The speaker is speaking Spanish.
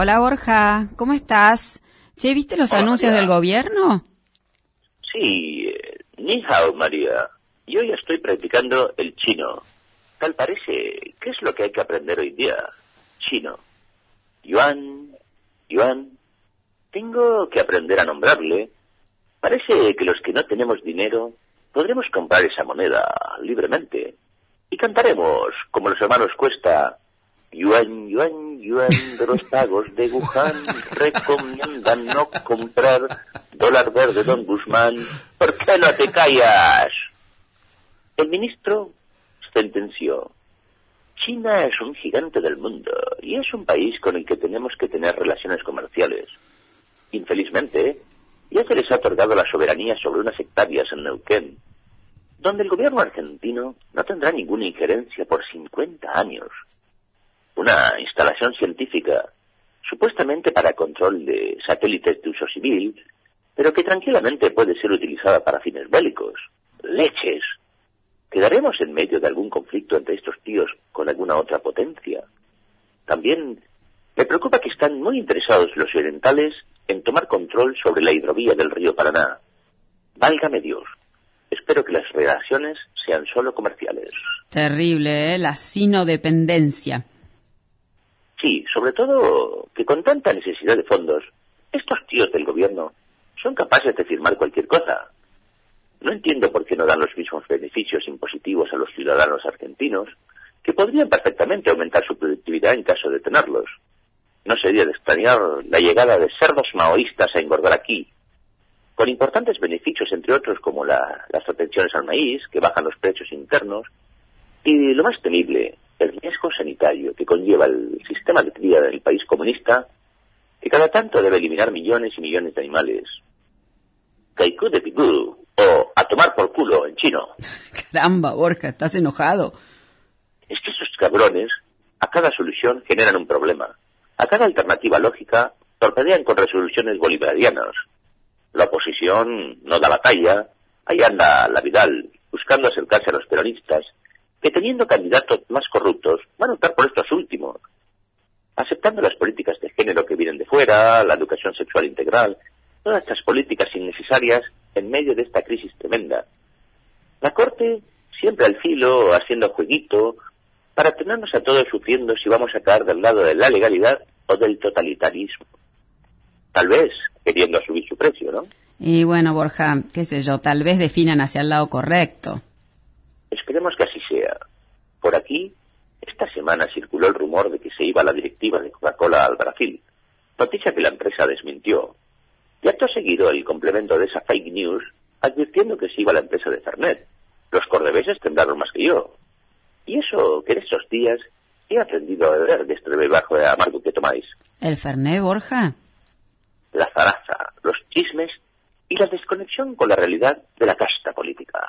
Hola Borja, ¿cómo estás? Che, ¿viste los Hola, anuncios María. del gobierno? Sí, ni hao, María. Yo ya estoy practicando el chino. Tal parece, ¿qué es lo que hay que aprender hoy día? Chino. Yuan, yuan. Tengo que aprender a nombrarle. Parece que los que no tenemos dinero podremos comprar esa moneda libremente. Y cantaremos, como los hermanos Cuesta, Yuan, yuan, yuan de los pagos de Wuhan recomiendan no comprar dólar verde, don Guzmán. ¿Por qué no te callas? El ministro sentenció. China es un gigante del mundo y es un país con el que tenemos que tener relaciones comerciales. Infelizmente, ya se les ha otorgado la soberanía sobre unas hectáreas en Neuquén, donde el gobierno argentino no tendrá ninguna injerencia por 50 años. Una instalación científica, supuestamente para control de satélites de uso civil, pero que tranquilamente puede ser utilizada para fines bélicos. ¡Leches! ¿Quedaremos en medio de algún conflicto entre estos tíos con alguna otra potencia? También me preocupa que están muy interesados los orientales en tomar control sobre la hidrovía del río Paraná. Válgame Dios. Espero que las relaciones sean solo comerciales. Terrible, ¿eh? La sinodependencia. Sobre todo que con tanta necesidad de fondos, estos tíos del gobierno son capaces de firmar cualquier cosa. No entiendo por qué no dan los mismos beneficios impositivos a los ciudadanos argentinos, que podrían perfectamente aumentar su productividad en caso de tenerlos. No sería de extrañar la llegada de cerdos maoístas a engordar aquí, con importantes beneficios, entre otros, como la- las retenciones al maíz, que bajan los precios internos, y lo más temible, el riesgo sanitario que conlleva el sistema de cría del país comunista, que cada tanto debe eliminar millones y millones de animales. Kaiku de pigú, o a tomar por culo en chino. Caramba, Borja, ¿estás enojado? Es que esos cabrones, a cada solución generan un problema. A cada alternativa lógica, torpedean con resoluciones bolivarianas. La oposición no da la talla. Ahí anda la Vidal, buscando acercarse a los peronistas, que teniendo candidatos más corruptos, van a optar por estos últimos. Aceptando las políticas de género que vienen de fuera, la educación sexual integral, todas estas políticas innecesarias en medio de esta crisis tremenda. La Corte siempre al filo, haciendo jueguito, para tenernos a todos sufriendo si vamos a caer del lado de la legalidad o del totalitarismo. Tal vez queriendo subir su precio, ¿no? Y bueno, Borja, qué sé yo, tal vez definan hacia el lado correcto. Por aquí, esta semana circuló el rumor de que se iba la directiva de Coca-Cola al Brasil, noticia que la empresa desmintió. Y acto seguido el complemento de esa fake news advirtiendo que se iba la empresa de Fernet. Los cordebeses temblaron más que yo. Y eso que en estos días he aprendido a beber de este bajo de amargo que tomáis. ¿El Fernet, Borja? La zaraza, los chismes y la desconexión con la realidad de la casta política.